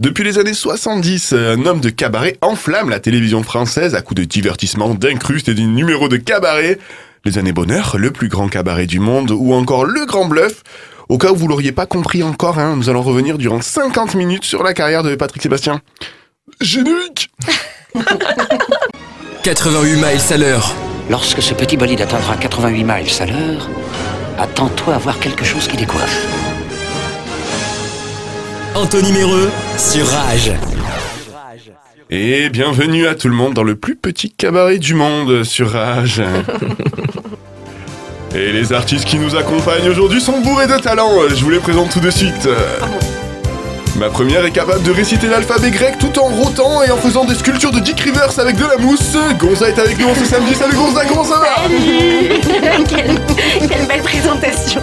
Depuis les années 70, un homme de cabaret enflamme la télévision française à coups de divertissement, d'incrustes et des numéros de cabaret. Les années bonheur, le plus grand cabaret du monde ou encore le grand bluff. Au cas où vous l'auriez pas compris encore, hein, nous allons revenir durant 50 minutes sur la carrière de Patrick Sébastien. Générique 88 miles à l'heure. Lorsque ce petit bolide atteindra 88 miles à l'heure, attends-toi à voir quelque chose qui décoiffe. Anthony Méreux sur Rage. Et bienvenue à tout le monde dans le plus petit cabaret du monde sur Rage. Et les artistes qui nous accompagnent aujourd'hui sont bourrés de talent, je vous les présente tout de suite. Ma première est capable de réciter l'alphabet grec tout en rotant et en faisant des sculptures de Dick Rivers avec de la mousse. Gonza est avec nous ce samedi. Salut Gonza, comment ça va quelle, quelle belle présentation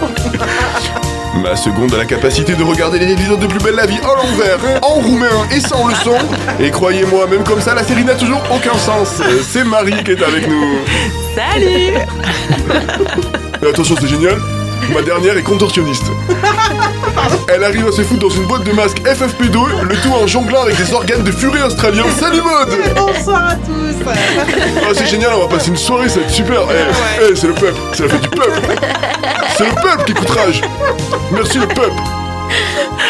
Ma seconde a la capacité de regarder les épisodes de Plus Belle la Vie en l'envers, en roumain et sans le son. Et croyez-moi, même comme ça, la série n'a toujours aucun sens. C'est Marie qui est avec nous. Salut Et attention, c'est génial. Ma dernière est contorsionniste. Elle arrive à se foutre dans une boîte de masque FFP2, le tout en jonglant avec des organes de furie australiens. Salut mode Bonsoir à tous Ah c'est génial, on va passer une soirée, ça va être super Eh, eh, c'est le peuple, c'est la fête du peuple C'est le peuple qui coûte rage. Merci le peuple.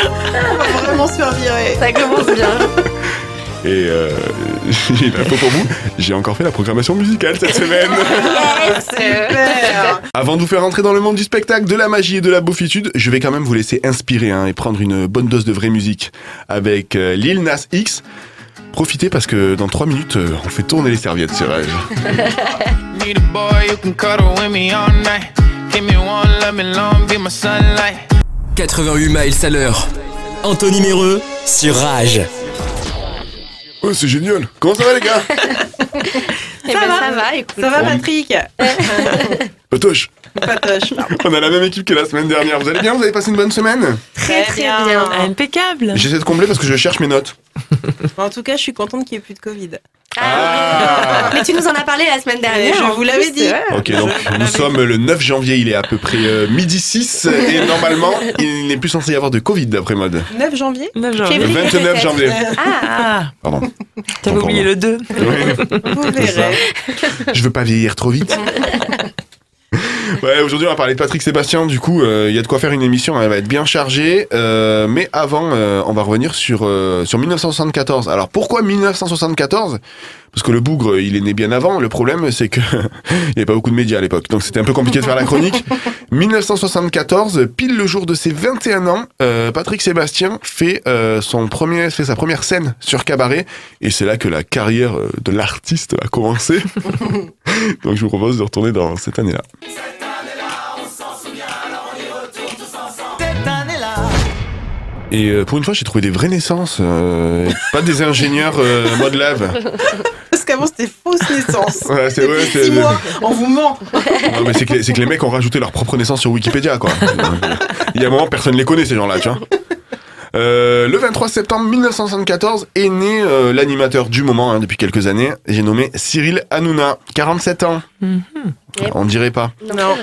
On va vraiment se faire virer. Ça commence bien. Et euh, j'ai une info pour vous, j'ai encore fait la programmation musicale cette semaine. Super. Avant de vous faire entrer dans le monde du spectacle, de la magie et de la beaufitude, je vais quand même vous laisser inspirer hein, et prendre une bonne dose de vraie musique avec euh, Lil Nas X. Profitez parce que dans 3 minutes, euh, on fait tourner les serviettes sur Rage. Need a boy you can cuddle with me all night. Give me one, let me long, be my sunlight. 88 miles à l'heure. Anthony Méreux sur Rage. Oh, c'est génial Comment ça va les gars? Eh ben, ça va, écoute. Ça va Patrick? Patoche Patoche On a la même équipe que la semaine dernière. Vous allez bien? Vous avez passé une bonne semaine? Très très bien. Impeccable J'essaie de combler parce que je cherche mes notes. En tout cas, je suis contente qu'il n'y ait plus de Covid. Ah. Mais tu nous en as parlé la semaine dernière. je vous l'avais dit. Ok, donc nous sommes le 9 janvier, il est à peu près euh, midi 6 et normalement il n'est plus censé y avoir de Covid d'après mode. 9 janvier? 9 Le Février, 29 peut-être. janvier. Ah, Ah, Pardon. t'avais oublié le 2. Oui, Vous verrez. Je veux pas vieillir trop vite. Ouais, aujourd'hui on va parler de Patrick Sébastien. Du coup, euh, il y a de quoi faire une émission. Elle va être bien chargée. Euh, mais avant, euh, on va revenir sur sur 1974. Alors pourquoi 1974 Parce que le bougre, il est né bien avant. Le problème, c'est que il y avait pas beaucoup de médias à l'époque, donc c'était un peu compliqué de faire la chronique. 1974, pile le jour de ses 21 ans, Patrick Sébastien fait son premier, fait sa première scène sur cabaret, et c'est là que la carrière de l'artiste va commencer. donc je vous propose de retourner dans cette année-là. Et euh, pour une fois, j'ai trouvé des vraies naissances, euh, pas des ingénieurs euh, mode lave. Parce qu'avant, c'était fausse naissance. Ouais, c'est vrai, c'est- 6 mois, on vous ment. Non, mais c'est que, les- c'est que les mecs ont rajouté leur propre naissance sur Wikipédia, quoi. Il y a un moment, personne les connaît, ces gens-là, tu vois. Euh, le 23 septembre 1974 est né euh, l'animateur du moment hein, depuis quelques années. J'ai nommé Cyril Hanouna, 47 ans. Yep. On dirait pas. non, Non.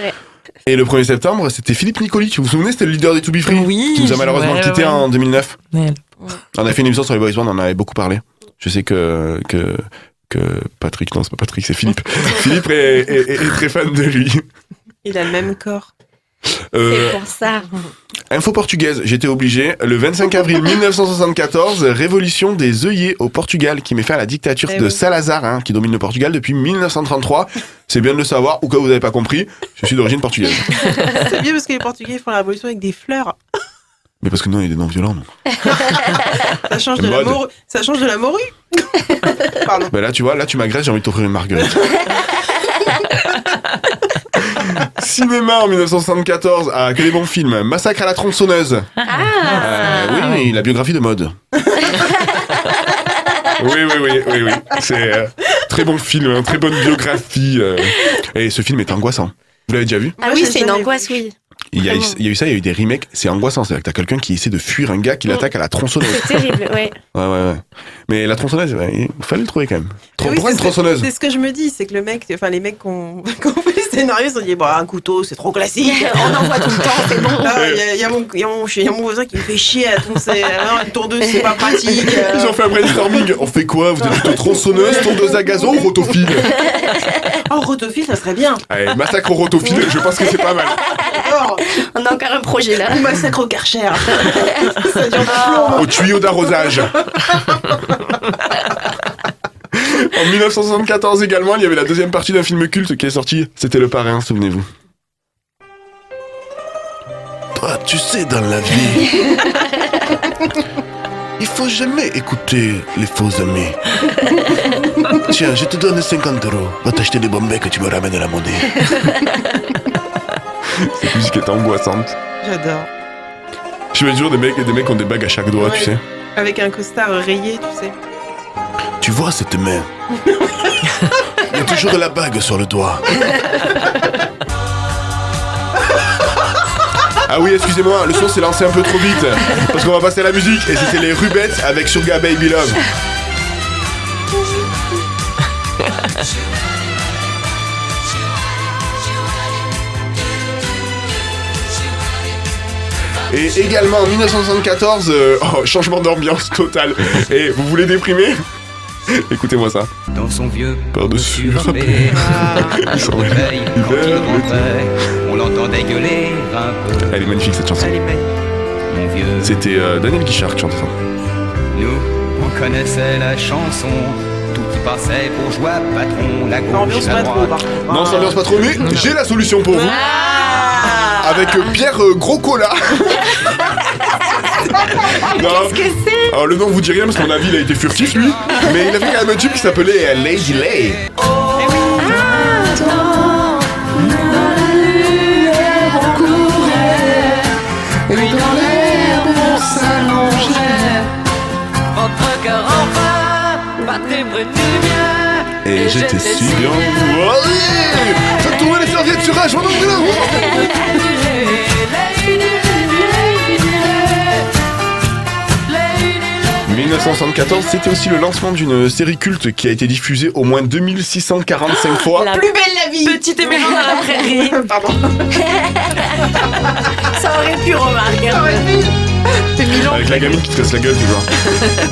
Et le 1er septembre, c'était Philippe Nicoli. Vous vous souvenez, c'était le leader des To Be Free Oui, Qui nous a malheureusement ouais, quitté ouais. en 2009. Ouais. On a fait une émission sur les boys band, on en avait beaucoup parlé. Je sais que, que, que Patrick, non, c'est pas Patrick, c'est Philippe. Philippe est, est- est- est très fan de lui. Il a le même corps. Euh, C'est pour ça. Info portugaise, j'étais obligé. Le 25 avril 1974, révolution des œillets au Portugal qui met fin à la dictature Eh de oui. Salazar, hein, qui domine le Portugal depuis 1933. C'est bien de le savoir, ou que vous n'avez pas compris, je suis d'origine portugaise. C'est bien parce que les Portugais font la révolution avec des fleurs. Mais parce que nous, on est des non-violents. nous. Ça change de la. Ça change de la morue. Pardon. Ben là, tu vois, là, tu m'agresses, j'ai envie de t'offrir une marguerite. Cinéma en 1974, ah, que des bons films. Massacre à la tronçonneuse. Ah, Euh, oui, la biographie de mode. oui, oui, oui, oui, oui. C'est euh, très bon film, hein, très bonne biographie. euh. Et ce film est angoissant. Vous l'avez déjà vu? Ah oui, c'est une angoisse, vu. oui. Il y, a, eu- Vraiment. il y a eu ça, il y a eu des remakes, c'est angoissant. C'est-à-dire que t'as quelqu'un qui essaie de fuir un gars qui Mm. l'attaque à la tronçonneuse. C'est terrible, ouais. Ouais, ouais, ouais. Mais la tronçonneuse, ouais, il fallait le trouver quand même. Tron- Oui, Pourquoi une c'est ce que- tronçonneuse C'est ce que je me dis, c'est que le mec, enfin les mecs qui ont qui ont fait le scénario, ils se sont dit, bon, un couteau, c'est trop classique. On en voit tout le temps, c'est bon. Là, Il y, y a mon- il y a mon- il y a mon voisin qui me fait chier à. Alors, une tondeuse, c'est pas pratique. euh. Ils ont fait un brainstorming. On fait quoi Vous êtes plutôt tronçonneuse, tondeuse à gazon ou rotophile? Oh, rotophile, ça serait bien. Allez, massacre au rotophile, je pense que c'est pas mal. Oh, On a encore un projet là. massacre au karcher. ça dure de plomb. Au tuyau d'arrosage. En 1974 également, il y avait la deuxième partie d'un film culte qui est sorti. C'était Le Parrain, souvenez-vous. Toi, tu sais, dans la vie, il faut jamais écouter les faux amis. Tiens, je te donne 50 euros. Va t'acheter des bombes que tu me ramènes la monnaie. Cette musique est angoissante. J'adore. Je mets toujours des mecs, des mecs qui ont des bagues à chaque doigt, tu sais. Avec un costard rayé, tu sais. Tu vois cette main Il y a toujours la bague sur le doigt. Ah oui, excusez-moi, le son s'est lancé un peu trop vite. Parce qu'on va passer à la musique. Et c'était les Rubettes avec Sugar Baby Love. Et également en 1974, euh, oh, changement d'ambiance total. Et vous voulez déprimer? Écoutez-moi ça. Dans son vieux Par-dessus râpé. il on l'entendait gueuler un peu. Elle est magnifique cette chanson. C'était euh, Daniel Guichard qui chantait ça. nous, on connaissait la chanson. Tout y passait pour jouer à patron, la gauche, pas trop, droite. par contre. Non, ça ambiance pas trop, mais j'ai la solution pour vous. Avec Pierre euh, Gros Cola. Non. Qu'est-ce que c'est? Alors le nom vous dit rien parce qu'à mon avis il a été furtif lui. Mais il avait quand même un tube qui s'appelait euh, Lady Lay. En mien. Et j'étais si bien. Allez Faites tourner les serviettes sur m'en ouvre là 1974, c'était aussi le lancement d'une série culte qui a été diffusée au moins 2645 fois. La Plus belle la vie Petite émission dans la prairie. Pardon. Ça aurait pu remarquer. C'est. Avec la gamine qui te casse la gueule, tu vois.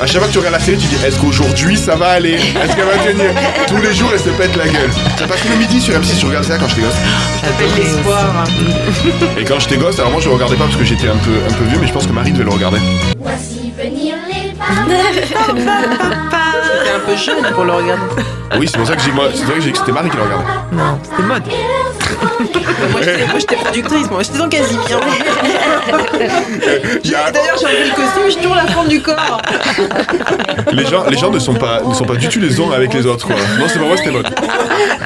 À chaque fois que tu regardes la série, tu dis est-ce qu'aujourd'hui ça va aller? Est-ce qu'elle va tenir Tous les jours, elle se pète la gueule. Ça passe le midi sur M6, je regardais ça quand j'étais gosse. Avec l'espoir. Et quand j'étais gosse, alors moi je le regardais pas parce que j'étais un peu, un peu vieux, mais je pense que Marie devait le regarder. Voici venir les un peu jeune pour le regarder. Oui, c'est pour ça que j'ai moi, c'est vrai que j'ai dit que c'était Marie qui le regardait. Non, c'était mode. Moi, j'étais- productrice, moi. J'étais dans Casimir. A- D'ailleurs, j'ai enlevé le costume, je tourne la forme du corps. les gens, les gens ne sont pas, ne sont pas du tout les uns avec les autres. Quoi. Non, c'est pas moi, c'était mode.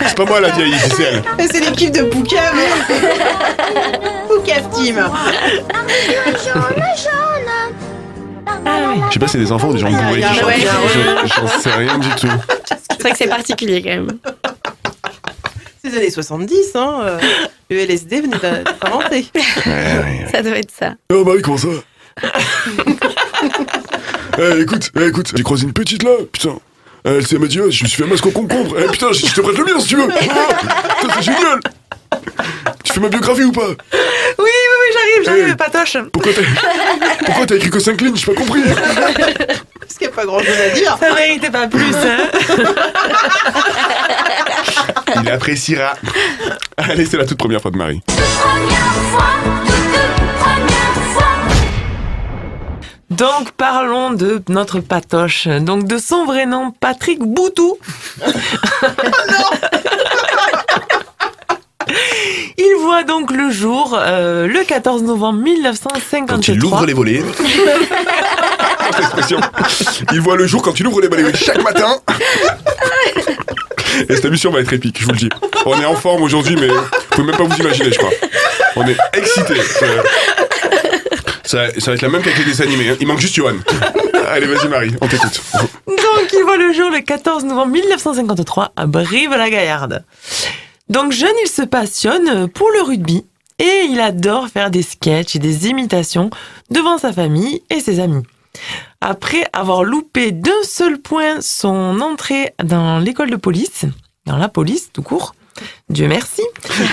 C'est pas moi la vieille, c'est elle. C'est l'équipe de Poucave. Poucave Team. Je sais pas si c'est des enfants ou des gens bourrés qui un- chantent. J'en sais rien du tout. C'est vrai que c'est particulier quand même. Les années 70, hein. euh, Le LSD venait d'être inventé. Ça doit être ça. Oh Marie, comment ça? Eh, écoute, eh, écoute, j'ai croisé une petite là, putain. Elle s'est m'a dit, oh, je me suis fait un masque au concombre. Eh putain, je je te prête le mien si tu veux. Ah, putain, c'est génial. Tu fais ma biographie ou pas? Oui, oui, j'arrive, j'arrive, Hey. patoche. Pourquoi t'as pourquoi t'as écrit que 5 lignes? J'ai pas compris. Parce qu'il n'y a pas grand chose à dire. Ça méritait pas plus, hein. Il appréciera. Allez, c'est la toute première fois de Marie. Première fois, toute première fois. Donc parlons de notre patoche. Donc de son vrai nom, Patrick Boutou. Il voit donc le jour euh, le 14 novembre 1953. Quand il ouvre les volets. Cette expression. Il voit le jour quand il ouvre les volets chaque matin. Et cette émission va être épique, je vous le dis. On est en forme aujourd'hui, mais vous pouvez même pas vous imaginer, je crois. On est excités. Ça, ça va être la même qu'avec les dessins animés. hein. Il manque juste Johan. Allez, vas-y Marie, on t'écoute. Donc, il voit le jour le 14 novembre 1953 à Brive-la-Gaillarde. Donc, jeune, il se passionne pour le rugby et il adore faire des sketchs et des imitations devant sa famille et ses amis. Après avoir loupé d'un seul point son entrée dans l'école de police, dans la police tout court, Dieu merci,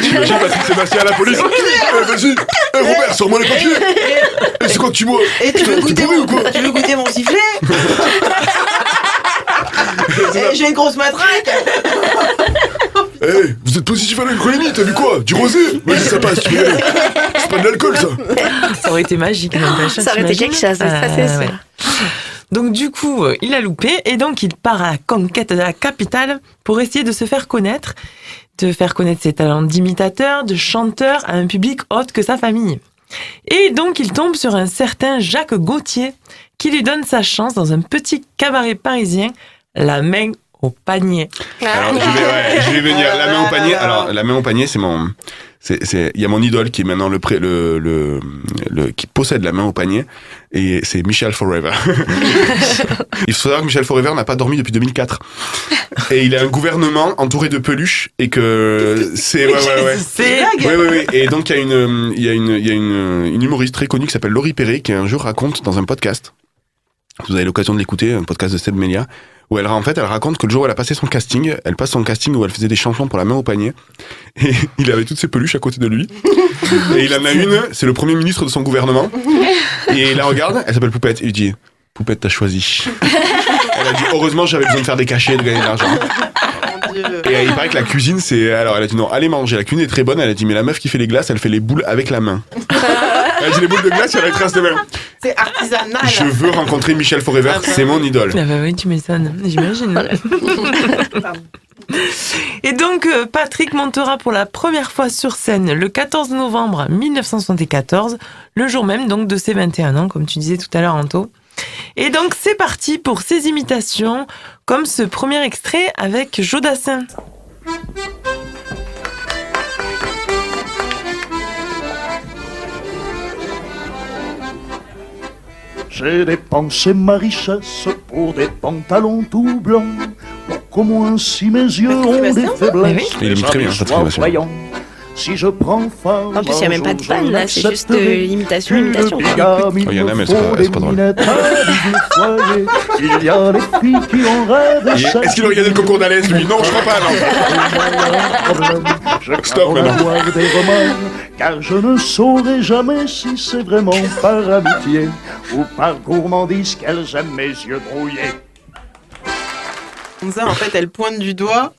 J'imagine Patrick Sébastien à la police. Eh, vas-y, Eh, Robert, sors-moi les papiers. Eh, c'est quoi que tu bois Et tu veux goûter mon, ou quoi tu veux goûter mon sifflet Eh, J'ai une grosse matraque Eh, vous êtes positif à l'alcoolémie, t'as vu quoi Du rosé Vas-y, ça passe, tu. C'est pas de l'alcool, ça. ça aurait été magique. n'empêche, Ça aurait été quelque chose, ça, c'est Euh, sûr. Donc du coup, euh, il a loupé et donc il part à la conquête de la capitale pour essayer de se faire connaître, de faire connaître ses talents d'imitateur, de chanteur à un public autre que sa famille. Et donc il tombe sur un certain Jacques Gauthier qui lui donne sa chance dans un petit cabaret parisien, la main au panier. Alors, je vais, ouais, je vais venir. La main au panier. Alors, la main au panier, c'est mon. C'est, c'est, il y a mon idole qui est maintenant le, pré, le, le, le, qui possède la main au panier, et c'est Michel Forever. il faut savoir que Michel Forever n'a pas dormi depuis 2004. Et il a un gouvernement entouré de peluches, et que c'est, ouais, ouais, ouais. C'est Oui, oui, oui. Et donc, il y a une, il y a une, il y a une, une humoriste très connue qui s'appelle Laurie Perret, qui un jour raconte dans un podcast, vous avez l'occasion de l'écouter, un podcast de Seb Melia, où elle, en fait, elle raconte que le jour où elle a passé son casting, elle passe son casting où elle faisait des chansons pour la main au panier, et il avait toutes ses peluches à côté de lui. Et il en a une, c'est le premier ministre de son gouvernement, et il la regarde, elle s'appelle Poupette, et il dit, Poupette, t'as choisi. Elle a dit, heureusement, j'avais besoin de faire des cachets, de gagner de l'argent. Et il paraît que la cuisine, c'est. Alors, elle a dit non, allez manger. La cuisine est très bonne. Elle a dit, mais la meuf qui fait les glaces, elle fait les boules avec la main. elle a dit les boules de glace, elle a trace de main. C'est artisanal. Je veux rencontrer Michel Forever, c'est mon idole. Ah bah oui, tu m'étonnes, j'imagine. Et donc, euh, Patrick montera pour la première fois sur scène le 14 novembre 1974, le jour même donc de ses 21 ans, comme tu disais tout à l'heure, Anto. Et donc, c'est parti pour ses imitations, comme ce premier extrait avec Jodassin. J'ai dépensé ma richesse pour des pantalons tout blancs, pour qu'au moins si mes yeux ont des Mais faiblesses, oui. Il imite très bien, je sois voyant. Si je prends femme, En plus, il n'y a même pas de panne là, c'est juste euh, imitation, imitation. Oh, il y en a, mais c'est pas- c'est pas drôle. Il y a les filles qui ont rêvé. Est-ce qu'il a regardé le concours d'Alès, lui? Non, je crois pas, non. Stop, maintenant. avoir des remords, car je ne saurai jamais si c'est vraiment par amitié ou par gourmandise qu'elles aiment mes yeux brouillés. Comme ça, en fait, elle pointe du doigt.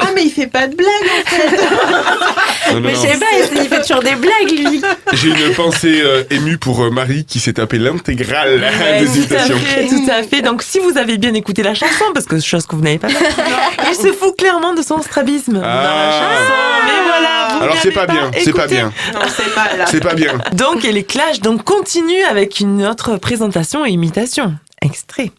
Ah, mais il fait pas de blague, en fait. Non, non, Mais je sais pas, il fait toujours des blagues, lui. J'ai une pensée euh, émue pour euh, Marie qui s'est tapé l'intégrale Ouais, des tout à imitations. fait, tout à fait. Donc, si vous avez bien écouté la chanson, parce que chose que vous n'avez pas fait, il se fout clairement de son strabisme dans la Ah. chanson. Mais voilà, vous Alors c'est pas bien, c'est pas bien, Non, c'est c'est pas bien. Donc, et les clashs donc continuent avec une autre présentation et imitation. Extrait.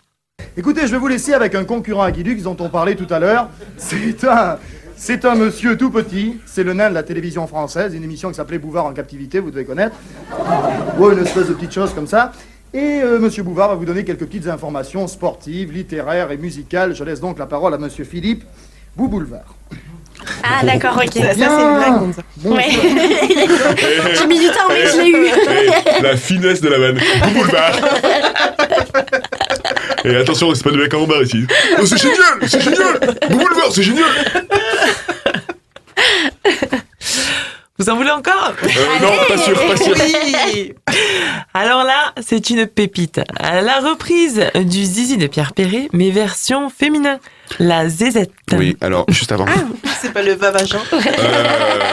Écoutez, je vais vous laisser avec un concurrent à Guilux dont on parlait tout à l'heure. C'est un, c'est un monsieur tout petit. C'est le nain de la télévision française, une émission qui s'appelait Bouvard en captivité, vous devez connaître. Ouais, une espèce de petite chose comme ça. Et euh, monsieur Bouvard va vous donner quelques petites informations sportives, littéraires et musicales. Je laisse donc la parole à monsieur Philippe Bouboulevard. Ah, d'accord, ok. Ça, ça, c'est une blague, comme ça. Ouais. J'ai mis du temps, mais je l'ai eu. La finesse de la vanne. Boulevard. Et attention, c'est pas de mec en bas ici. Oh, c'est génial, c'est génial. Boulevard, c'est génial. Vous en voulez encore? Euh, non, pas sûr, pas sûr. Oui. Alors là, c'est une pépite. La reprise du Zizi de Pierre Perret, mais version féminin. La zézette. Oui, alors juste avant, C'est pas le vavagin.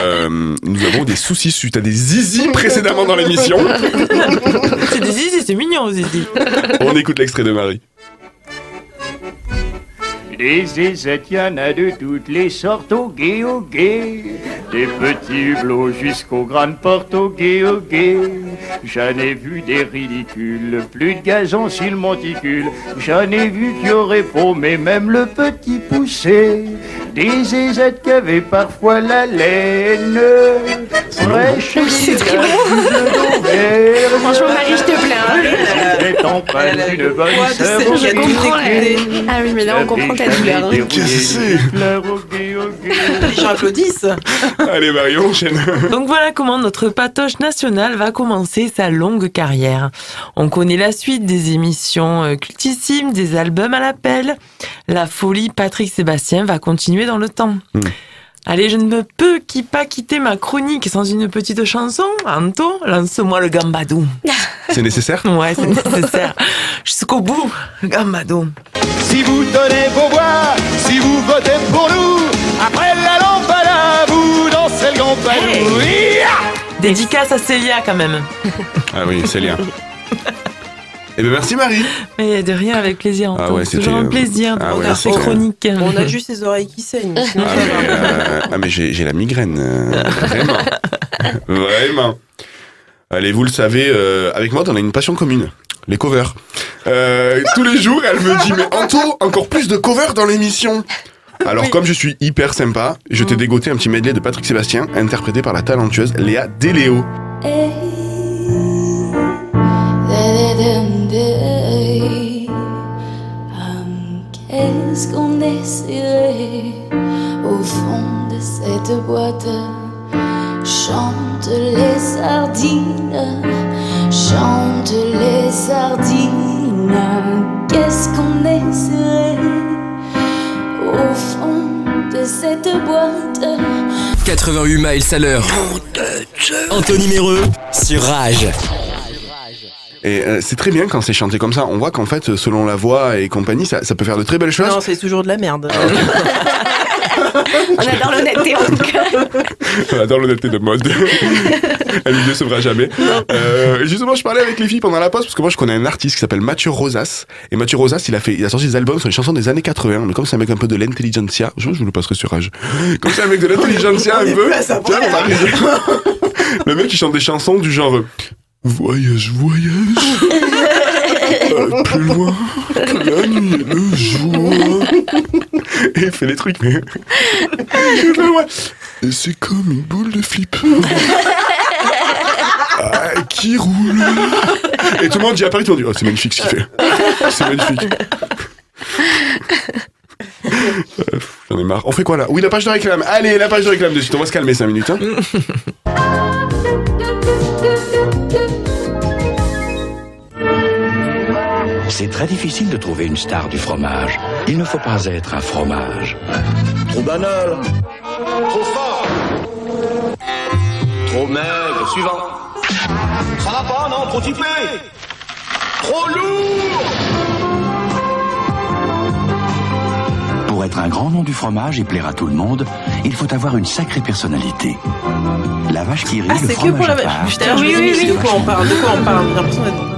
euh, nous avons des soucis suite à des zizi précédemment dans l'émission. C'est des zizi, c'est mignon, zizi. On écoute l'extrait de Marie. Des zézettes, y en a de toutes les sortes, au gué, au gué. Des petits hublots jusqu'aux grandes portes, au gué, au gué. J'en ai vu des ridicules, plus de gazon sur le monticule. J'en ai vu qui auraient paumé même le petit poussé. Des zézettes qui avaient parfois la laine. Fraîche Oui, c'est très bon. Franchement, Marie, je te plains. C'était en panne Elle a d'une le bonne Je comprends. Ah oui, mais là, on comprend ta douleur. hein. Qu'est-ce que c'est? Les gens applaudissent. Allez, Marion, enchaîne. Donc voilà comment notre patoche nationale va commencer sa longue carrière. On connaît la suite des émissions euh, cultissimes, des albums à l'appel. La folie Patrick Sébastien va continuer dans le temps. Hmm. Allez, je ne me peux qui pas quitter ma chronique sans une petite chanson. Anto, lance-moi le gambadou. C'est nécessaire? Ouais, c'est nécessaire. Jusqu'au bout, le gambadou. Si vous donnez vos voix, si vous votez pour nous, après la lampada, vous dansez le gambadou. Hey. Dédicace à Célia quand même. Ah oui, c'est lien. Eh bien, merci Marie. Mais de rien, avec plaisir. Ah ouais, c'est toujours un plaisir de ah ouais, regarder ces chroniques. On a juste ses oreilles qui saignent. Ah mais, euh, ah, mais j'ai j'ai la migraine. euh, vraiment. vraiment. Allez, vous le savez, euh, avec moi, on a une passion commune. Les covers. Euh, tous les jours, elle me dit, mais Anto, encore plus de covers dans l'émission. Alors, comme je suis hyper sympa, je t'ai dégoté un petit medley de Patrick Sébastien, interprété par la talentueuse Léa Deléo. Hum, Qu'est-ce qu'on essaierait au fond de cette boîte Chante les sardines, chante les sardines. Qu'est-ce qu'on essaierait au fond de cette boîte 88 miles à l'heure. Anthony Méreux sur Rage. Et euh, c'est très bien quand c'est chanté comme ça. On voit qu'en fait, selon la voix et compagnie, ça, ça peut faire de très belles choses. Non, c'est toujours de la merde. On adore l'honnêteté en tout cas. On adore l'honnêteté de mode. Elle ne décevra jamais. Euh, justement, je parlais avec les filles pendant la pause parce que moi, je connais un artiste qui s'appelle Mathieu Rosas. Et Mathieu Rosas, il a fait, il a sorti des albums sur les chansons des années 80. Mais comme c'est un mec un peu de l'intelligentsia, je, je vous le passerai sur Rage. Comme c'est un mec de l'intelligentsia un peu. tiens. Le mec, il chante des chansons du genre Voyage, voyage. Euh, plus loin que la nuit et le jour. Et il fait des trucs, mais. Et c'est comme une boule de flip. Ah, qui roule. Et tout le monde dit à Paris, tout le monde dit Oh, c'est magnifique ce qu'il fait. C'est magnifique. J'en ai marre. On fait quoi là? Oui, la page de réclame. Allez, la page de réclame de suite. On va se calmer 5 minutes. Hein. Très difficile de trouver une star du fromage. Il ne faut pas être un fromage. Trop banal. Trop fort. Trop maigre. Suivant. Ça va pas, non? Trop typé. Trop lourd. Pour être un grand nom du fromage et plaire à tout le monde, il faut avoir une sacrée personnalité. La vache qui rit, Ah, le c'est que pour la part. Putain, oui, oui, oui. De quoi on parle De quoi on parle J'ai l'impression d'être.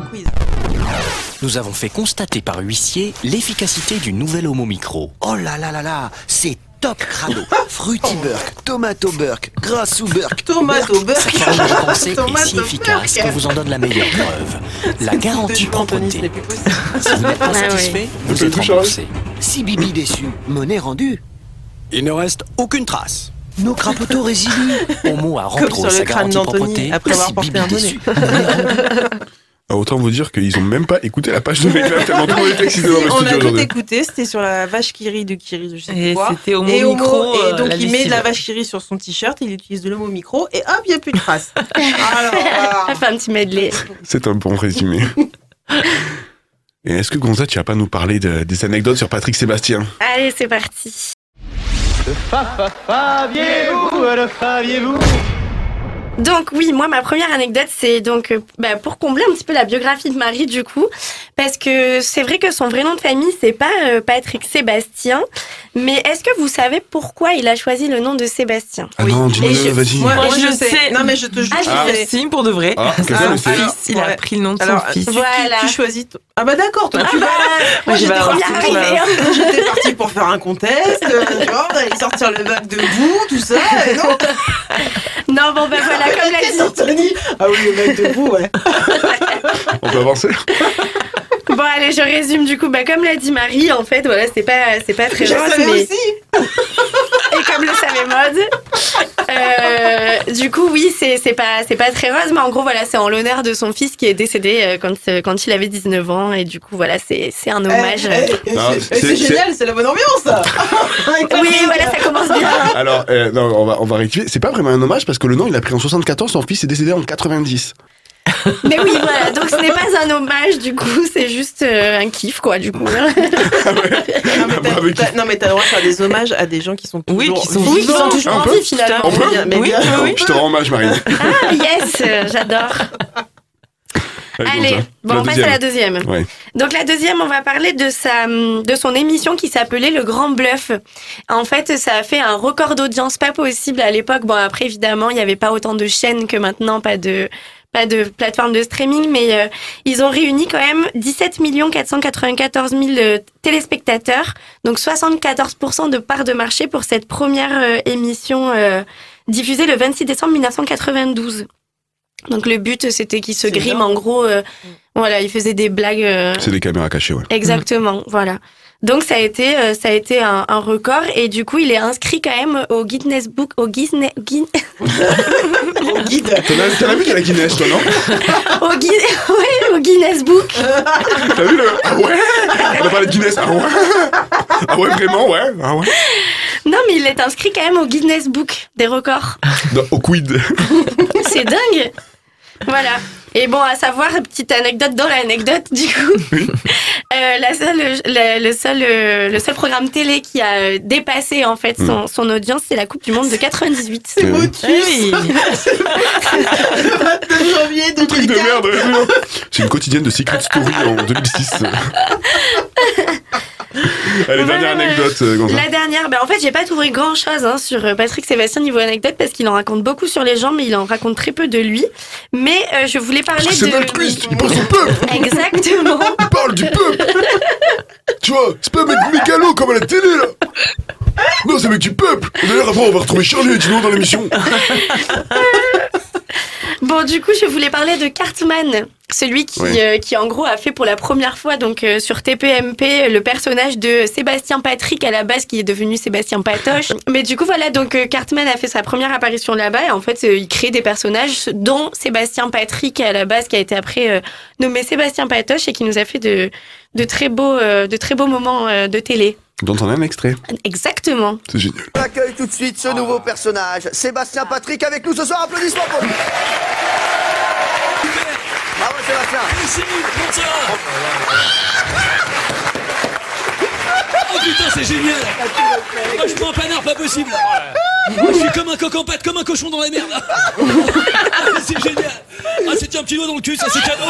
Nous avons fait constater par huissier l'efficacité du nouvel Homo Micro. Oh là là là là, c'est top crado. Fruity Burk, Tomato Burk, Grassou Burk. Tomato Sa Burk. formule de pensée est Tomato si efficace Burk. qu'on vous en donne la meilleure preuve. La garantie propreté. Si vous n'êtes pas Ah ouais. satisfait, vous êtes tout remboursé. Si Bibi déçu, monnaie rendue. Il ne reste aucune trace. Nos crapoteaux résilient. Homo a rentré sa le crâne garantie propreté. après avoir si porté Bibi un. Ah, autant vous dire qu'ils ont même pas écouté la page de réclame tellement tout le monde était excité dans le on studio a tout écouté, c'était sur la vache qui rit de Kiri, de je sais Et quoi. c'était Homo et Micro, et euh, donc il met de la vache qui rit sur son t-shirt, il utilise de l'homo micro, et hop, il n'y a plus de traces. Alors, voilà. Fait un petit medley. C'est un bon résumé. Et est-ce que Gonza, tu vas pas nous parler de- des anecdotes sur Patrick Sébastien? Allez, c'est parti. Faviez-vous, le faviez-vous Donc oui, moi ma première anecdote c'est donc euh, bah, pour combler un petit peu la biographie de Marie du coup, parce que c'est vrai que son vrai nom de famille c'est pas euh, Patrick Sébastien, mais est-ce que vous savez pourquoi il a choisi le nom de Sébastien? Ah non, dis-nous, je- vas-y. Moi, Moi, je je sais. sais. Non, mais je te jure. Ah, je Ah. sais. Si, pour de vrai. Ah, son le sait fils, il a pris le nom de son Alors, fils. tu, Voilà. tu choisis. ton- Ah bah d'accord, toi tu bah, vas. Moi, j'étais partie- hein. J'étais partie pour faire un contest, euh, allait sortir le bac debout, tout ça. Et non, Non bon ben voilà comme l'a dit. Anthony. Ah oui, le bac debout, ouais. On peut avancer Bon allez je résume du coup, bah comme l'a dit Marie en fait voilà c'est pas c'est pas très Je gentil savais mais aussi. et comme le savait Mode, Euh, du coup, oui, c'est c'est pas c'est pas très rose, mais en gros, voilà, c'est en l'honneur de son fils qui est décédé euh, quand euh, quand il avait 19 ans, et du coup, voilà, c'est c'est un hommage. Eh, eh, Non, c'est- génial, c'est la bonne ambiance ça. oui, voilà, ça commence bien. Alors, euh, non, on va, on va rectifier. C'est pas vraiment un hommage parce que le nom il a pris en 74, son fils est décédé en 90. Mais oui, voilà, donc ce n'est pas un hommage, du coup, c'est juste euh, un kiff, quoi, du coup. Non, mais t'as- t'as- non, mais t'as le droit de faire des hommages à des gens qui sont toujours Oui, qui sont Oui, qui sont toujours Un en peu vie, finalement. On peut Mais Oui, bien- oui, oui. Je te rends hommage, Marine. Ah, yes, euh, j'adore. Allez, Gonza. bon, on passe à la deuxième. Ouais. Donc la deuxième, on va parler de sa, de son émission qui s'appelait Le Grand Bluff. En fait, ça a fait un record d'audience pas possible à l'époque. Bon, après évidemment, il n'y avait pas autant de chaînes que maintenant, pas de pas de plateforme de streaming, mais euh, ils ont réuni quand même 17 494 000 euh, téléspectateurs, donc 74% de part de marché pour cette première euh, émission euh, diffusée le 26 décembre 1992. Donc le but, c'était qu'ils se griment. En gros, euh, voilà, ils faisaient des blagues. euh, C'est des caméras cachées, ouais. Exactement, voilà. Donc ça a été, euh, ça a été un, un record et du coup il est inscrit quand même au Guinness Book, au Guinness, Guin- Au guide. T'en as, vu qu'il y a la Guinness, toi, non au, Guin- ouais, au Guinness Book. T'as vu le. Ah ouais On a parlé de Guinness. Ah ouais Ah ouais, vraiment, ouais Ah ouais Non mais il est inscrit quand même au Guinness Book des records. Non, Au quid. C'est dingue. Voilà. Et bon, à savoir, petite anecdote dans l'anecdote, du coup, euh, la seule, le, le seul, euh, le seul programme télé qui a euh, dépassé en fait son, son audience, c'est la Coupe du Monde de 98. C'est Motus. Oui. Le 29 janvier Truc de 2004. merde, ouais. C'est une quotidienne de Secret Story en 2006. Allez, dernière ouais. anecdote, euh. La dernière, ben en fait, j'ai pas trouvé grand chose sur euh, Patrick Sébastien niveau anecdote parce qu'il en raconte beaucoup sur les gens, mais il en raconte très peu de lui. Mais euh, je voulais parler Parce que c'est de. altruiste, il pense au peuple Exactement. Il parle du peuple Tu vois, c'est pas un mec mégalo comme à la télé, là Non, c'est un mec du peuple D'ailleurs, après, on va retrouver Charlie et Tino dans l'émission. Bon, du coup, je voulais parler de Cartman, celui qui, euh, qui en gros a fait pour la première fois donc euh, sur TPMP le personnage de Sébastien Patrick à la base qui est devenu Sébastien Patoche. Mais du coup voilà, donc euh, Cartman a fait sa première apparition là-bas et en fait euh, il crée des personnages dont Sébastien Patrick à la base qui a été après euh, nommé Sébastien Patoche et qui nous a fait de de très beaux euh, de très beaux moments euh, de télé. Dont on a un extrait. Exactement. C'est génial. On accueille tout de suite ce nouveau personnage, Sébastien Patrick avec nous ce soir. Applaudissements pour lui. Bravo Sébastien. Oh putain, c'est génial Oh, je prends un panard, pas possible Je suis comme un coq en pâte, comme un cochon dans la merde Ah, C'est génial Ah, c'était un petit doigt dans le cul, ça c'est cadeau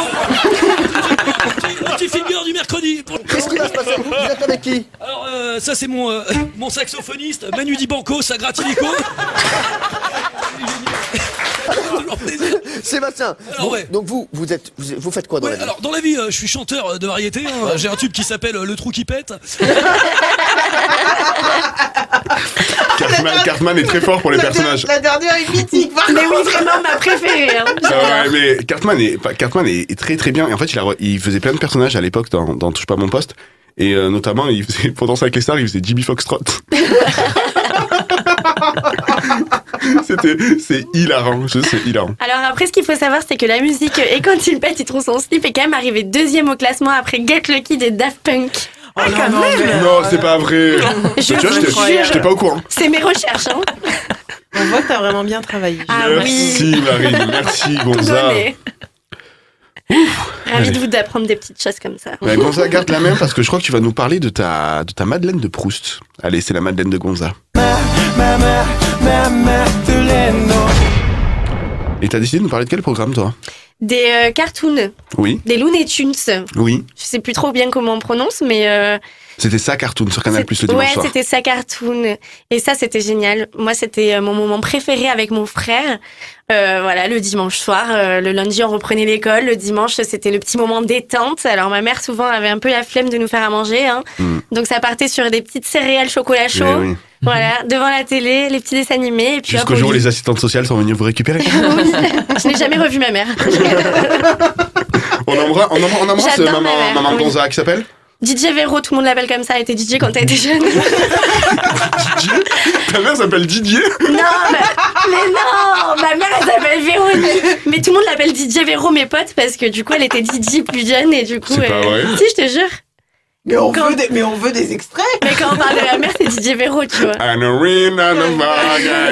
Un petit finger du mercredi pour- Qu'est-ce qui va se passer Vous êtes avec qui Alors, euh, ça c'est mon, euh, mon saxophoniste, Manu Di Banco, ça gratilico Toujours plaisir. Sébastien. Alors, donc, ouais. donc vous, vous êtes, vous, vous faites quoi dans Ouais, la vie alors dans la vie, euh, je suis chanteur euh, de variété. hein. J'ai un tube qui s'appelle euh, Le Trou qui pète. Cartman, Cartman est très fort pour les La personnages. La dernière est mythique, par Mais oui, vraiment ma préférée. hein. Mais Cartman est, Cartman est, est très très bien. Et en fait, il, a, il faisait plein de personnages à l'époque dans, dans Touche pas mon poste. Et euh, notamment, il faisait, pour danser avec les stars, il faisait Jimmy Foxtrot. C'était, c'est hilarant, je sais, c'est hilarant. Alors après, ce qu'il faut savoir, c'est que la musique Et quand il pète, il trouve son slip est quand même arrivé deuxième au classement après Get Lucky des Daft Punk. Ah, quand même. Non, c'est pas vrai. Je tu j'étais, pas au courant. C'est mes recherches, hein. On voit que t'as vraiment bien travaillé. Ah merci Marie, merci Gonza. Ravi de vous d'apprendre des petites choses comme ça. Ouais, Gonza, garde la main parce que je crois que tu vas nous parler de ta, de ta Madeleine de Proust. Allez, c'est la Madeleine de Gonza. Et t'as décidé de nous parler de quel programme, toi Des euh, cartoons, Oui, des Looney Tunes. oui. Je sais plus trop bien comment on prononce, mais euh, C'était ça, Cartoon, sur Canal Plus le dimanche ouais, c'était ça cartoon. Et ça, c'était génial. Moi, c'était euh, mon moment préféré avec mon frère. Euh, voilà, le dimanche soir, euh, le lundi, on reprenait l'école. Le dimanche, c'était le petit moment détente. Alors, ma mère, souvent, avait un peu la flemme de nous faire à manger. Hein. Mm. Donc, ça partait sur des petites céréales chocolat chaud. Oui. Voilà, devant la télé, les petits dessins animés. Et puis, Jusqu'au jour où les assistantes sociales sont venues vous récupérer. Oui, je n'ai jamais revu ma mère. on embrasse, on embrasse, on embrasse maman, ma mère, maman oui. Gonza qui s'appelle DJ Véro, tout le monde l'appelle comme ça. Elle était DJ quand elle était jeune. Ta mère s'appelle Didier non, mais, mais non Ma mère, elle s'appelle Véronique. Mais tout le monde l'appelle DJ Véro, mes potes, parce que du coup, elle était DJ plus jeune et du coup. C'est pas vrai. Si, je te jure. Mais on, Quand- veut des, mais on veut des extraits. Mais quand on parle de la mère, c'est DJ Véro, tu vois.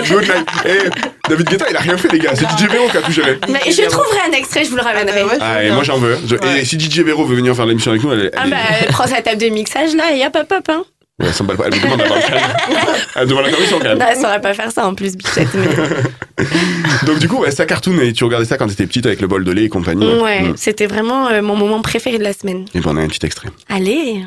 Good night. Eh, David Guetta, il a rien fait, les gars. C'est DJ Véro qui a tout géré. Mais je trouverai un extrait, je vous le ramènerai. Ah, ouais, je Ah, et moi j'en veux. Je- Et si DJ Véro veut venir faire l'émission avec nous, elle, elle Ah bah, elle prend sa table de mixage là et hop hop hop. Hein. Pas. Elle me demande d'avoir le calme. Elle demande la permission quand même. Non, elle saurait pas faire ça en plus, bichette. Mais... Donc du coup, ouais, ça cartoon et tu regardais ça quand t'étais petite avec le bol de lait et compagnie. Ouais, Mm. c'était vraiment euh, mon moment préféré de la semaine. Et ben on a un petit extrait. Allez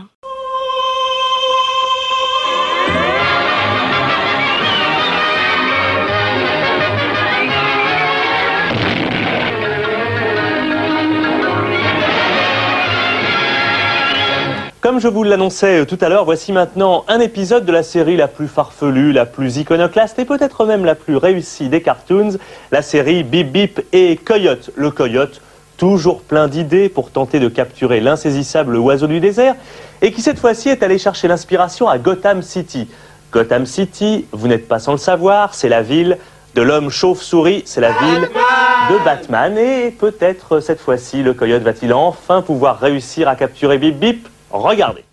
Comme je vous l'annonçais tout à l'heure, voici maintenant un épisode de la série la plus farfelue, la plus iconoclaste et peut-être même la plus réussie des cartoons, la série Bip Bip et Coyote. Le coyote, toujours plein d'idées pour tenter de capturer l'insaisissable oiseau du désert, et qui cette fois-ci est allé chercher l'inspiration à Gotham City. Gotham City, vous n'êtes pas sans le savoir, c'est la ville de l'homme chauve-souris, c'est la ville de Batman, et peut-être cette fois-ci le coyote va-t-il enfin pouvoir réussir à capturer Bip Bip? Regardez.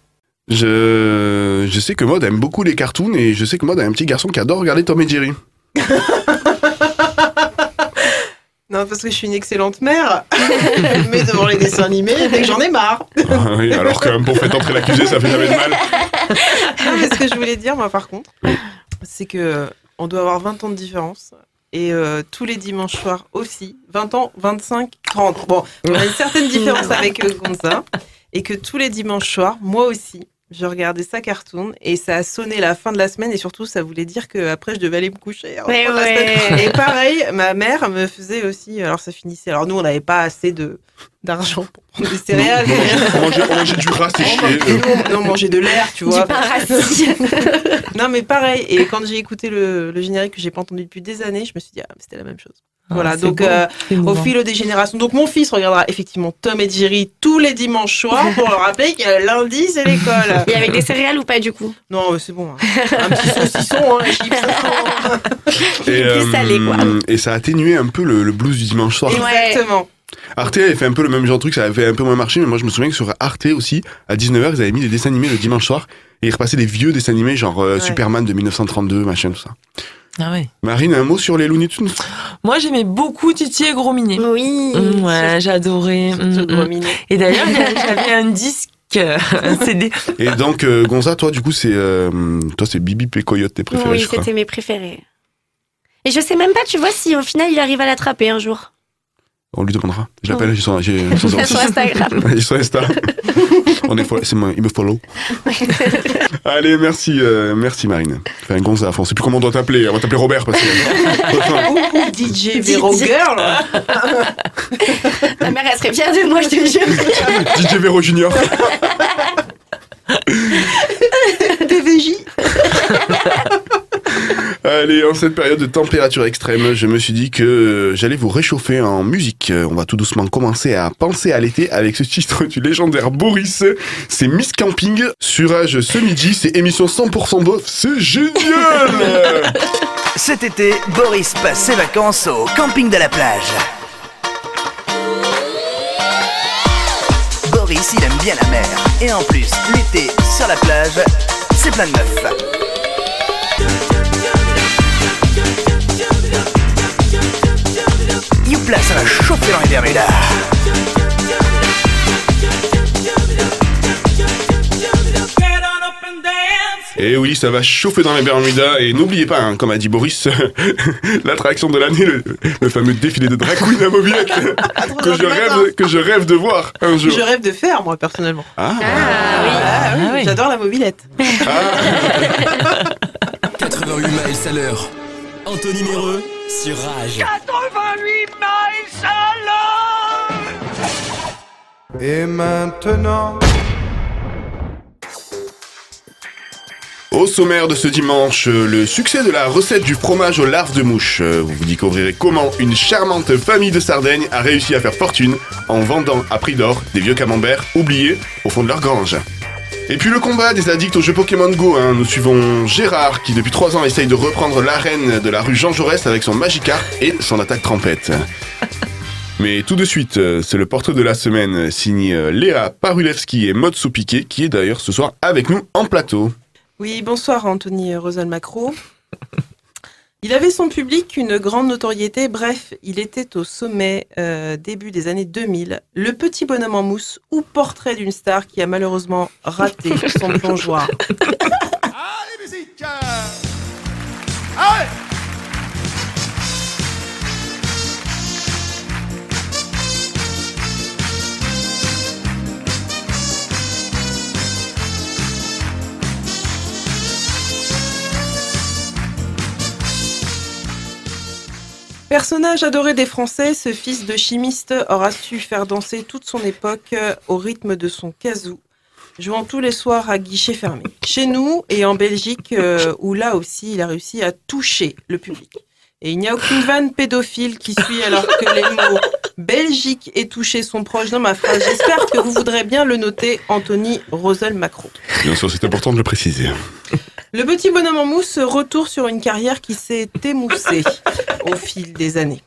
Je, je sais que Maud aime beaucoup les cartoons et je sais que Maud a un petit garçon qui adore regarder Tom et Jerry. Non, parce que je suis une excellente mère. mais devant les dessins animés, dès que j'en ai marre. Ah oui, alors que pour faire entrer l'accusé, ça fait jamais de mal. Non, mais ce que je voulais dire, moi, par contre, c'est que on doit avoir 20 ans de différence. Et euh, tous les dimanches soirs aussi. 20 ans, 25, 30. Bon, on a une certaine différence avec euh, Gonza. Et que tous les dimanches soirs, moi aussi, je regardais sa cartoon. Et ça a sonné la fin de la semaine. Et surtout, ça voulait dire qu'après, je devais aller me coucher. en Mais fin de la ouais. semaine. Et pareil, ma mère me faisait aussi. Alors, ça finissait. Alors, nous, on n'avait pas assez de d'argent pour prendre des céréales. On mangeait, on mangeait du gras séché. Nous, on- on mangeait de l'air, tu Du vois. rassis. non, mais pareil. Et quand j'ai écouté le, le générique que j'ai pas entendu depuis des années, je me suis dit, ah, c'était la même chose. Ah, voilà, donc euh, au fil des générations. Donc mon fils regardera effectivement Tom et Jerry tous les dimanches soirs pour leur rappeler que lundi c'est l'école. Et avec des céréales ou pas du coup? Non, euh, c'est bon. hein. Un petit saucisson, hein, chips. Et, Plus salé, quoi. et ça a atténué un peu le, le blues du dimanche soir. Exactement. Arte avait fait un peu le même genre de truc, ça avait fait un peu moins marché, mais moi je me souviens que sur Arte aussi, à 19h, ils avaient mis des dessins animés le dimanche soir, et ils repassaient des vieux dessins animés, genre euh, Ouais. Superman de 1932, machin, tout ça. Ah ouais. Marine, un mot sur les Looney Tunes? Moi, j'aimais beaucoup Titi et Gros Minet. Oui. Mm, ouais, j'adorais. Mm, Gros mm. Minet. Et d'ailleurs, j'avais un disque, un CD. Et donc, euh, Gonza, toi, du coup, c'est euh, toi, c'est Bibi et Coyote, tes préférés, Oui, c'était mes préférés. Et je sais même pas, tu vois, si au final il arrive à l'attraper un jour. On lui demandera. Je l'appelle, j'ai son, j'ai son Sur 06. Instagram. J'ai son Insta. On est follow- c'est moi, il me follow. Allez, merci, euh, merci Marine. Enfin, Gonza, on sait plus comment on doit t'appeler? On va t'appeler Robert parce que. DJ Vero. Girl. Ma mère, elle serait fière de moi, je te jure. DJ Vero Junior. Allez, en cette période de température extrême, je me suis dit que euh, j'allais vous réchauffer en musique. On va tout doucement commencer à penser à l'été avec ce titre du légendaire Boris. C'est Miss Camping sur Age ce midi. C'est émission 100% bof. C'est génial Cet été, Boris passe ses vacances au camping de la plage. Boris, il aime bien la mer. Et en plus, l'été, sur la plage, c'est plein de meufs. Youpla, ça va chauffer dans les Bermudas. Et oui, ça va chauffer dans les Bermudas. Et n'oubliez pas, hein, comme a dit Boris, l'attraction de l'année, le, le fameux défilé de drag queen à mobilette que, je rêve, que je rêve de voir un jour. Je rêve de faire, moi, personnellement. Ah, Ah oui, j'adore la mobilette. 88 miles à l'heure. Anthony Méreux sur Rage. 88 miles à l'heure Et maintenant Au sommaire de ce dimanche, euh, le succès de la recette du fromage aux larves de mouche. Euh, Vous découvrirez comment une charmante famille de Sardaigne a réussi à faire fortune en vendant à prix d'or des vieux camemberts oubliés au fond de leur grange. Et puis le combat des addicts au jeu Pokémon Go. hein. Nous suivons Gérard qui depuis 3 ans essaye de reprendre l'arène de la rue Jean Jaurès avec son Magikarp et son attaque trempette. Mais tout de suite, euh, c'est le portrait de la semaine signé Léa Parulewski et Maud Soupiquet qui est d'ailleurs ce soir avec nous en plateau. Oui, bonsoir Anthony Rosal Macro. Il avait son public, une grande notoriété, bref, il était au sommet euh, début des années 2000. Le petit bonhomme en mousse ou portrait d'une star qui a malheureusement raté son plongeoir. Allez, musique Allez Personnage adoré des Français, ce fils de chimiste aura su faire danser toute son époque euh, au rythme de son kazoo, jouant tous les soirs à guichet fermé. Chez nous et en Belgique, euh, où là aussi il a réussi à toucher le public. Et il n'y a aucune vanne pédophile qui suit alors que les mots Belgique et toucher sont proches dans ma phrase. J'espère que vous voudrez bien le noter, Anthony Rosel Macron. Bien sûr, c'est important de le préciser. Le petit bonhomme en mousse retourne sur une carrière qui s'est émoussée au fil des années.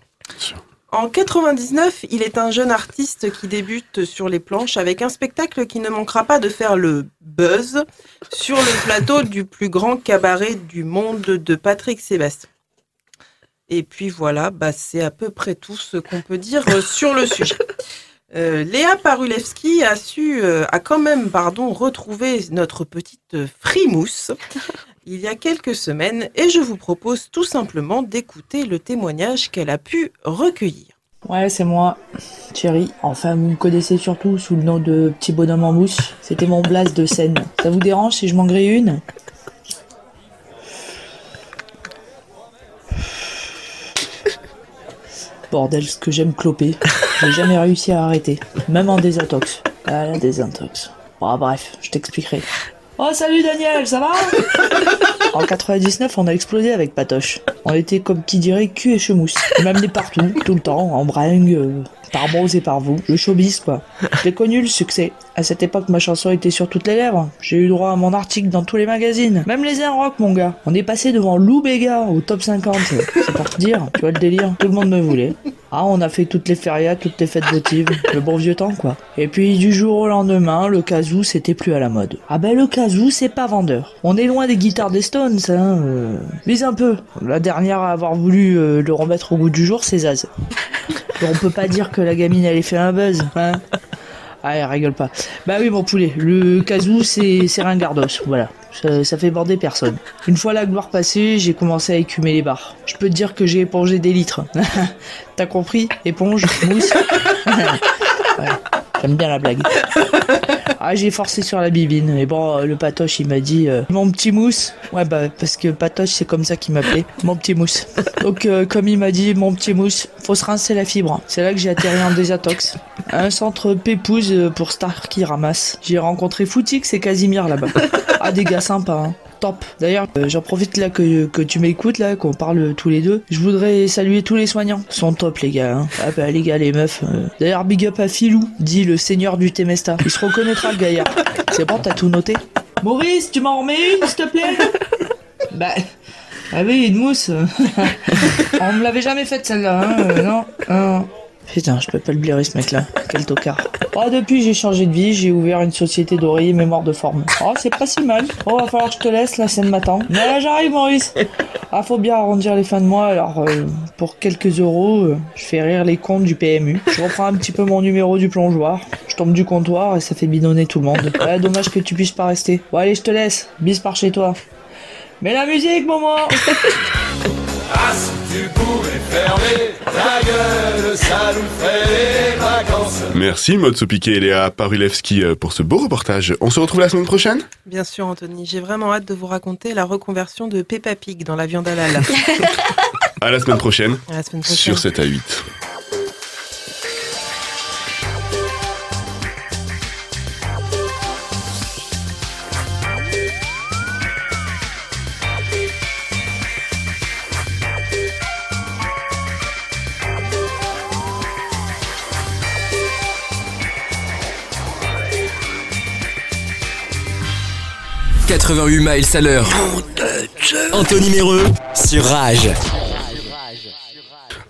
En 99, il est un jeune artiste qui débute sur les planches avec un spectacle qui ne manquera pas de faire le buzz sur le plateau du plus grand cabaret du monde de Patrick Sébastien. Et puis voilà, bah, c'est à peu près tout ce qu'on peut dire sur le sujet. Euh, Léa Parulewski a su, euh, a quand même, pardon, retrouvé notre petite euh, frimousse il y a quelques semaines et je vous propose tout simplement d'écouter le témoignage qu'elle a pu recueillir. Ouais, c'est moi, Thierry. Enfin, vous me connaissez surtout sous le nom de Petit Bonhomme en mousse. C'était mon blase de scène. Ça vous dérange si je m'en grille une? Bordel, ce que j'aime cloper. J'ai jamais réussi à arrêter. Même en désintox. Ah, la désintox. Bon, bref, je t'expliquerai. Oh, salut Daniel, ça va? En 99, on a explosé avec Patoche. On était comme qui dirait cul et chemousse. Il m'amenait partout, tout le temps, en bringue, euh, par bose et par vous. Le showbiz, quoi. J'ai connu le succès. À cette époque, ma chanson était sur toutes les lèvres. J'ai eu droit à mon article dans tous les magazines. Même les un rock, mon gars. On est passé devant Lou Bega au top 50. C'est pour te dire, tu vois le délire. Tout le monde me voulait. Ah, on a fait toutes les férias, toutes les fêtes votives. Le bon vieux temps, quoi. Et puis, du jour au lendemain, le kazoo, c'était plus à la mode. Ah ben, le kazoo, c'est pas vendeur. On est loin des guitares des Stones, hein. euh. Vise un peu. La dernière à avoir voulu euh, le remettre au goût du jour, c'est Zaz. Donc, on peut pas dire que la gamine, elle ait fait un buzz, hein. Ah, elle rigole pas. Bah oui, mon poulet, le kazoo, c'est c'est ringardos, voilà. Ça, ça fait border personne. Une fois la gloire passée, j'ai commencé à écumer les bars. Je peux te dire que j'ai épongé des litres. T'as compris? Éponge, mousse. Ouais, J'aime bien la blague. Ah, j'ai forcé sur la bibine. Et bon, euh, le patoche, il m'a dit euh, Mon petit mousse. Ouais, bah, parce que patoche, c'est comme ça qu'il m'appelait. Mon petit mousse. Donc, euh, comme il m'a dit, mon petit mousse, faut se rincer la fibre. C'est là que j'ai atterri en désintox. Un centre pépouze euh, pour Star qui ramasse. J'ai rencontré Footix et Casimir là-bas. Ah, des gars sympas, hein. Top. D'ailleurs, euh, j'en profite là que, que tu m'écoutes, là, qu'on parle tous les deux. Je voudrais saluer tous les soignants. Ils sont top, les gars. Hein. Ah bah, les gars, les meufs. euh. D'ailleurs, big up à Filou, dit le seigneur du Temesta. Il se reconnaîtra, le gaillard. C'est bon, t'as tout noté? Maurice, tu m'en remets une, s'il te plaît? Bah. Ah oui, une mousse. On me l'avait jamais faite celle-là, hein. euh, non, non. Putain, je peux pas le blairer ce mec-là. Quel tocard. Oh, depuis, j'ai changé de vie, j'ai ouvert une société d'oreiller mémoire de forme. Oh, c'est pas si mal. Oh, va falloir que je te laisse, la scène m'attend. Mais là, j'arrive, Maurice. Ah, faut bien arrondir les fins de mois, alors euh, pour quelques euros, euh, je fais rire les comptes du PMU. Je reprends un petit peu mon numéro du plongeoir. Je tombe du comptoir et ça fait bidonner tout le monde. Ouais, dommage que tu puisses pas rester. Bon, allez, je te laisse. Bis par chez toi. Mais la musique, maman tu pouvais fermer ta gueule, ça nous ferait les vacances. Merci Maud Soupiquet et Léa Parulewski euh, pour ce beau reportage. On se retrouve la semaine prochaine? Bien sûr, Anthony, j'ai vraiment hâte de vous raconter la reconversion de Peppa Pig dans la viande halal. À la semaine prochaine. À la semaine prochaine. Sur 7 à 8. 88 miles à l'heure. Anthony Méreux sur Rage.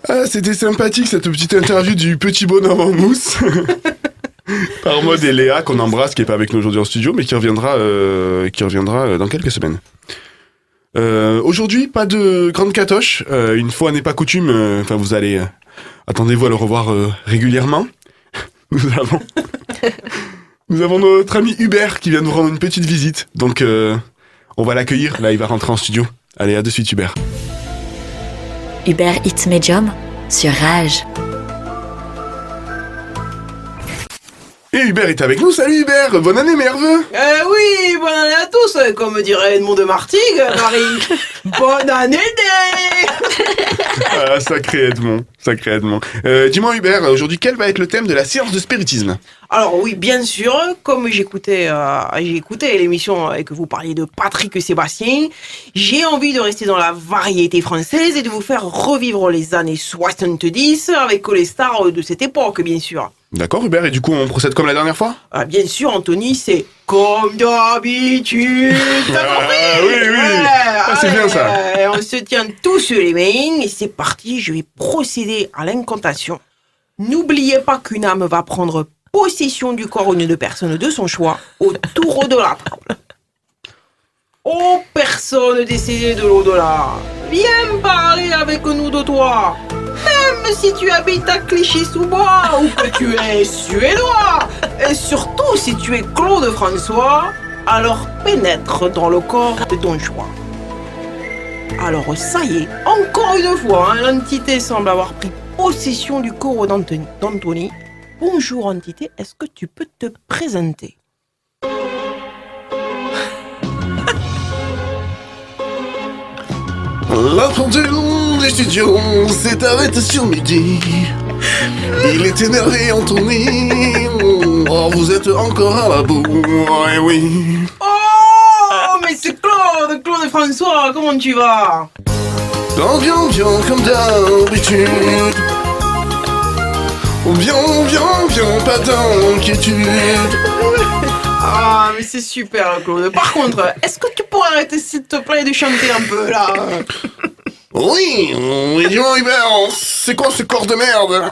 Ah, c'était sympathique cette petite interview du petit bonhomme en mousse. Par mode et Léa qu'on embrasse, qui est pas avec nous aujourd'hui en studio, mais qui reviendra, euh, qui reviendra euh, dans quelques semaines. Euh, aujourd'hui, pas de grande catoche. Euh, une fois n'est pas coutume. euh, Enfin, vous allez, euh, attendez-vous à le revoir euh, régulièrement. Nous avons, nous avons notre ami Hubert qui vient nous rendre une petite visite. Donc, euh, on va l'accueillir. Là, il va rentrer en studio. Allez, à de suite, Hubert. Uber Eats Medium sur Rage. Et Hubert est avec nous. Salut Hubert, bonne année merveilleux. Euh, oui, bonne année à tous, comme dirait Edmond de Martigues, Marie. bonne année Ah, sacré Edmond, sacré Edmond. Euh, Dis-moi Hubert, aujourd'hui quel va être le thème de la séance de spiritisme? Alors oui, bien sûr, comme j'écoutais euh, l'émission et que vous parliez de Patrick Sébastien, j'ai envie de rester dans la variété française et de vous faire revivre les années 70 avec les stars de cette époque, bien sûr. D'accord Hubert, et du coup on procède comme la dernière fois? Ah, bien sûr, Anthony, c'est comme d'habitude. T'as compris? Ah oui, oui. Ah, c'est bien ça. On se tient tous les mains et c'est parti. Je vais procéder à l'incantation. N'oubliez pas qu'une âme va prendre possession du corps d'une personne de son choix autour de la table. Ô personne décédée de l'au-delà, viens parler avec nous de toi. Même si tu habites à Clichy-sous-Bois ou que tu es suédois, et surtout si tu es Claude François, alors pénètre dans le corps de ton choix. Alors ça y est, encore une fois, hein, l'entité semble avoir pris possession du corps d'Anthony. Bonjour entité, est-ce que tu peux te présenter? La pendule du studio s'est arrêtée sur midi. Il est énervé Anthony. Oh, vous êtes encore à la bourre, eh oui. Oh, mais c'est Claude, Claude François, comment tu vas? Bien, bien, bien, comme d'habitude. Bien, bien, bien, pas d'inquiétude. Ah, mais c'est super, Claude. Par contre, est-ce que tu pourrais arrêter, s'il te plaît, de chanter un peu, là? Oui, oui, dis-moi Hubert, c'est quoi ce corps de merde?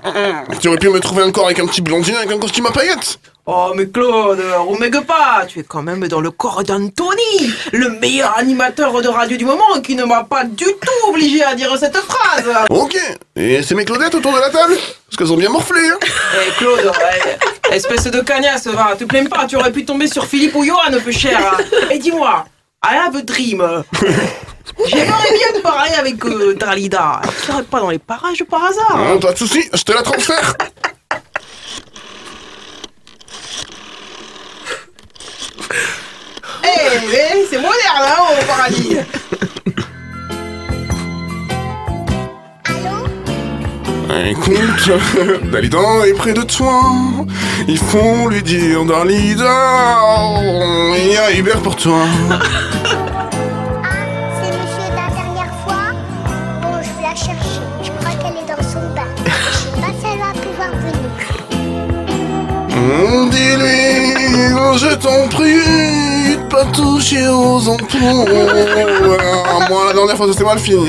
Tu aurais pu me trouver un corps avec un petit blondin avec un costume à paillettes? Oh, mais Claude, remègue pas. Tu es quand même dans le corps d'Anthony, le meilleur animateur de radio du moment, qui ne m'a pas du tout obligé à dire cette phrase. Ok, et c'est mes Claudettes autour de la table? Parce qu'elles ont bien morflé, hein. Eh, Claude, ouais, espèce de cagnasse, va, te plains pas, tu aurais pu tomber sur Philippe ou Johan, peu cher. Et dis-moi, I have a dream. J'aimerais bien te parler avec euh, Dalida. Tu serais pas dans les parages par hasard? Ah, Pas de soucis, je te la transfère C'est moderne, hein, au paradis Écoute, Dalida est près de toi. Il faut lui dire Dalida, il y a Hubert pour toi. C'est monsieur de la dernière fois? Bon, je vais la chercher. Je crois qu'elle est dans son bain. Je sais pas si elle va pouvoir venir. Dis-lui, je t'en prie, pas toucher aux ampoules. Moi, la dernière fois, s'est mal fini.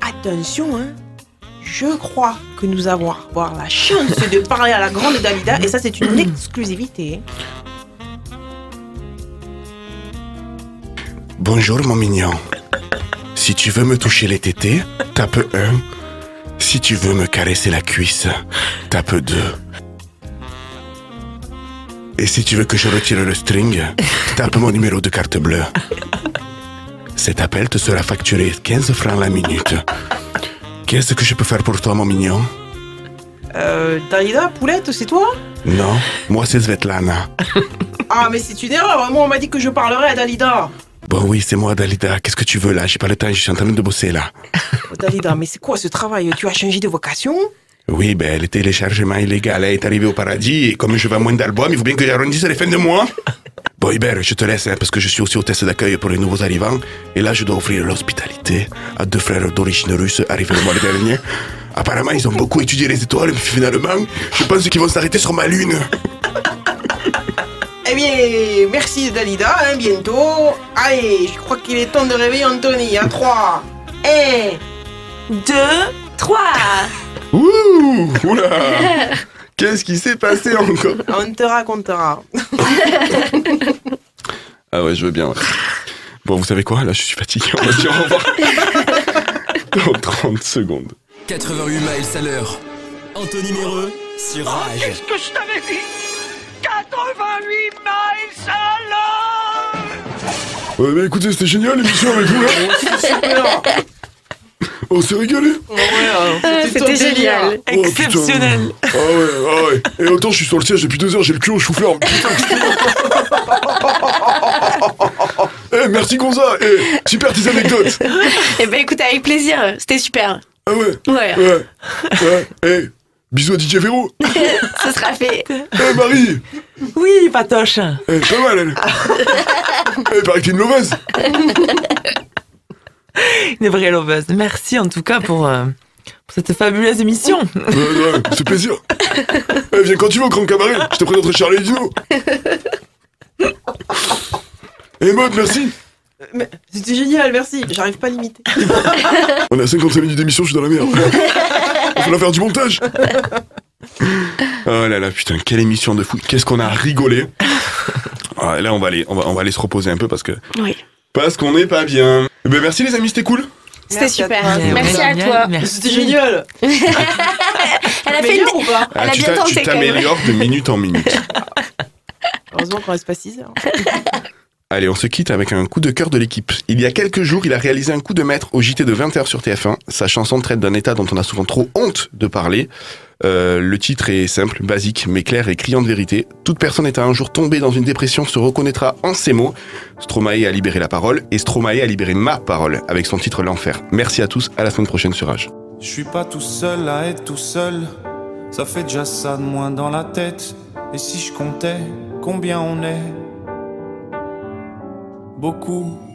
Attention, hein. Je crois que nous avons avoir la chance de parler à la grande Dalida, et ça, c'est une exclusivité. Bonjour, mon mignon. Si tu veux me toucher les tétés, tape 1. Si tu veux me caresser la cuisse, tape 2. Et si tu veux que je retire le string, tape mon numéro de carte bleue. Cet appel te sera facturé 15 francs la minute. Qu'est-ce que je peux faire pour toi, mon mignon? Euh, Dalida, Poulette, c'est toi? Non, moi c'est Svetlana. Ah, mais c'est une erreur. Moi, on m'a dit que je parlerais à Dalida. Bon oui, c'est moi, Dalida. Qu'est-ce que tu veux là? J'ai pas le temps, je suis en train de bosser là. Oh, Dalida, mais c'est quoi ce travail? Tu as changé de vocation? Oui, ben le téléchargement illégal est arrivé au paradis et comme je vends moins d'albums, il faut bien que j'arrondisse les fins de mois. Bon Hubert, je te laisse hein, parce que je suis aussi au test d'accueil pour les nouveaux arrivants et là je dois offrir l'hospitalité à deux frères d'origine russe arrivés le mois dernier. Apparemment, ils ont beaucoup étudié les étoiles, mais finalement, je pense qu'ils vont s'arrêter sur ma lune. Eh bien, merci Dalida, hein, bientôt. Allez, je crois qu'il est temps de réveiller Anthony. À 3, 1, 2, 3. Ouh Oula Qu'est-ce qui s'est passé encore On te racontera. Ah ouais, je veux bien. ouais. Bon, vous savez quoi? Là, je suis fatigué. On va se dire au revoir. Dans 30 secondes. 88 miles à l'heure. Anthony Méreux sur Rage. Qu'est-ce que je t'avais dit? 88 miles à l'heure Ouais, mais écoutez, c'était génial l'émission avec vous là. Super. On s'est régalé. Ah, C'était C'était ton délire. génial. Oh. Exceptionnel. Ah ouais, ah ouais. Et autant je suis sur le siège depuis deux heures, j'ai le cul au chou-fleur. Eh, merci Gonza. Eh, super tes anecdotes. Eh ben écoute, avec plaisir. C'était super. Ah ouais. Ouais. Ouais. Ouais. Eh, bisous à DJ Véro. Ce sera fait. Eh, Marie. Oui, Patoche. Eh, pas mal elle. Eh, paraît que t'es une loveuse. Une vraie loveuse. Merci en tout cas pour, euh, pour cette fabuleuse émission. Ouais, ouais, c'est plaisir. Eh, viens quand tu veux au Grand Cabaret. Je te présenterai Charlie Dino. Eh, Maud, merci. C'était génial, merci. J'arrive pas à l'imiter. On est à 55 minutes d'émission, je suis dans la merde. On va faire du montage. Oh là là, putain, quelle émission de fou. Qu'est-ce qu'on a rigolé. Ah, là, on va, aller, on, va, on va aller se reposer un peu parce que. Oui. Parce qu'on n'est pas bien. Eh Ben, merci les amis, c'était cool. C'était super. Merci à toi. C'était génial. Elle a fait une... ou pas Elle a tu bien tenté, tu t'améliores de minute en minute. Heureusement qu'on reste pas 6 heures. Allez, on se quitte avec un coup de cœur de l'équipe. Il y a quelques jours, il a réalisé un coup de maître au JT de 20h sur TF1. Sa chanson traite d'un état dont on a souvent trop honte de parler. Euh, le titre est simple, basique, mais clair et criant de vérité. Toute personne étant un jour tombée dans une dépression se reconnaîtra en ces mots. Stromae a libéré la parole et Stromae a libéré ma parole avec son titre L'Enfer. Merci à tous, à la semaine prochaine sur Rage. Je suis pas tout seul à être tout seul. Ça fait déjà ça de moins dans la tête. Et si je comptais combien on est? Beaucoup